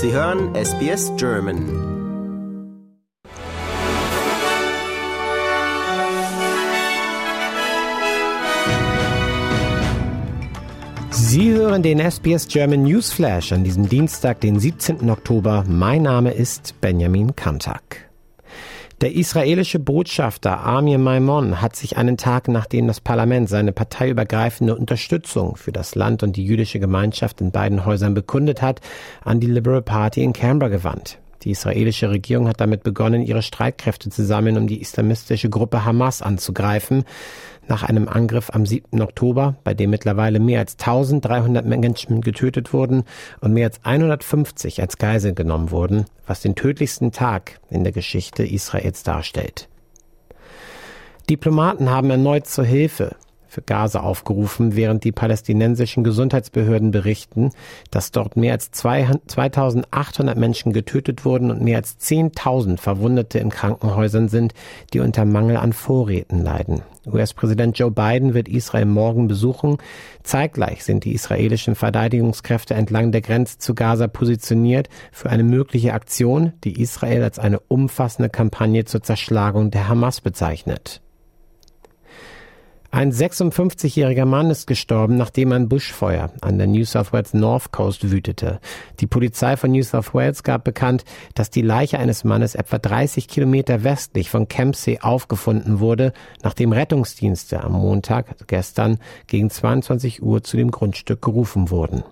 Sie hören SBS German. Sie hören den SBS German Newsflash an diesem Dienstag, den 17. Oktober. Mein Name ist Benjamin Kantak. Der israelische Botschafter Amir Maimon hat sich einen Tag nachdem das Parlament seine parteiübergreifende Unterstützung für das Land und die jüdische Gemeinschaft in beiden Häusern bekundet hat, an die Liberal Party in Canberra gewandt. Die israelische Regierung hat damit begonnen, ihre Streitkräfte zu sammeln, um die islamistische Gruppe Hamas anzugreifen. Nach einem Angriff am 7. Oktober, bei dem mittlerweile mehr als 1300 Menschen getötet wurden und mehr als 150 als Geisel genommen wurden, was den tödlichsten Tag in der Geschichte Israels darstellt. Diplomaten haben erneut zur Hilfe für Gaza aufgerufen, während die palästinensischen Gesundheitsbehörden berichten, dass dort mehr als 2800 Menschen getötet wurden und mehr als 10.000 Verwundete in Krankenhäusern sind, die unter Mangel an Vorräten leiden. US-Präsident Joe Biden wird Israel morgen besuchen. Zeitgleich sind die israelischen Verteidigungskräfte entlang der Grenze zu Gaza positioniert für eine mögliche Aktion, die Israel als eine umfassende Kampagne zur Zerschlagung der Hamas bezeichnet. Ein 56-jähriger Mann ist gestorben, nachdem ein Buschfeuer an der New South Wales North Coast wütete. Die Polizei von New South Wales gab bekannt, dass die Leiche eines Mannes etwa 30 Kilometer westlich von Kempsey aufgefunden wurde, nachdem Rettungsdienste am Montag gestern gegen 22 Uhr zu dem Grundstück gerufen wurden.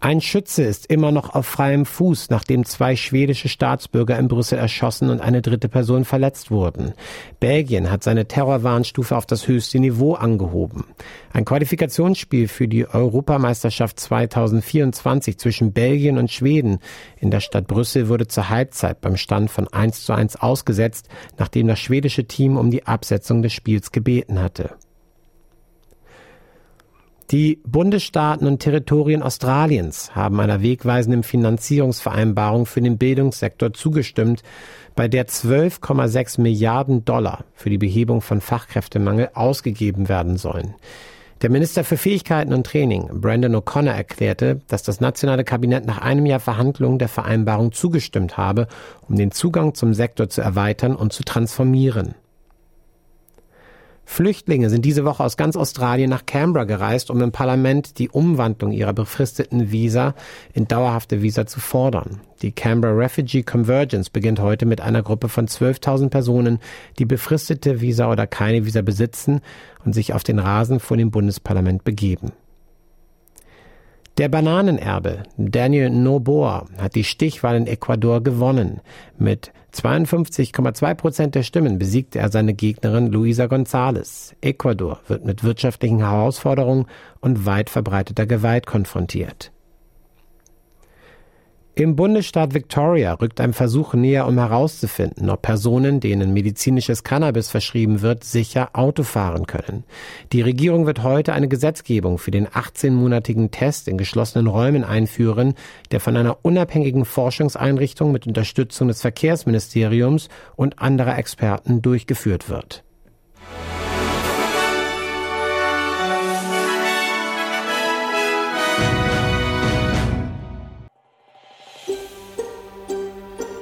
Ein Schütze ist immer noch auf freiem Fuß, nachdem zwei schwedische Staatsbürger in Brüssel erschossen und eine dritte Person verletzt wurden. Belgien hat seine Terrorwarnstufe auf das höchste Niveau angehoben. Ein Qualifikationsspiel für die Europameisterschaft 2024 zwischen Belgien und Schweden in der Stadt Brüssel wurde zur Halbzeit beim Stand von 1 zu 1 ausgesetzt, nachdem das schwedische Team um die Absetzung des Spiels gebeten hatte. Die Bundesstaaten und Territorien Australiens haben einer wegweisenden Finanzierungsvereinbarung für den Bildungssektor zugestimmt, bei der 12,6 Milliarden Dollar für die Behebung von Fachkräftemangel ausgegeben werden sollen. Der Minister für Fähigkeiten und Training, Brandon O'Connor, erklärte, dass das nationale Kabinett nach einem Jahr Verhandlungen der Vereinbarung zugestimmt habe, um den Zugang zum Sektor zu erweitern und zu transformieren. Flüchtlinge sind diese Woche aus ganz Australien nach Canberra gereist, um im Parlament die Umwandlung ihrer befristeten Visa in dauerhafte Visa zu fordern. Die Canberra Refugee Convergence beginnt heute mit einer Gruppe von 12.000 Personen, die befristete Visa oder keine Visa besitzen und sich auf den Rasen vor dem Bundesparlament begeben. Der Bananenerbe Daniel Noboa hat die Stichwahl in Ecuador gewonnen. Mit 52,2 Prozent der Stimmen besiegte er seine Gegnerin Luisa González. Ecuador wird mit wirtschaftlichen Herausforderungen und weit verbreiteter Gewalt konfrontiert. Im Bundesstaat Victoria rückt ein Versuch näher, um herauszufinden, ob Personen, denen medizinisches Cannabis verschrieben wird, sicher Auto fahren können. Die Regierung wird heute eine Gesetzgebung für den 18-monatigen Test in geschlossenen Räumen einführen, der von einer unabhängigen Forschungseinrichtung mit Unterstützung des Verkehrsministeriums und anderer Experten durchgeführt wird.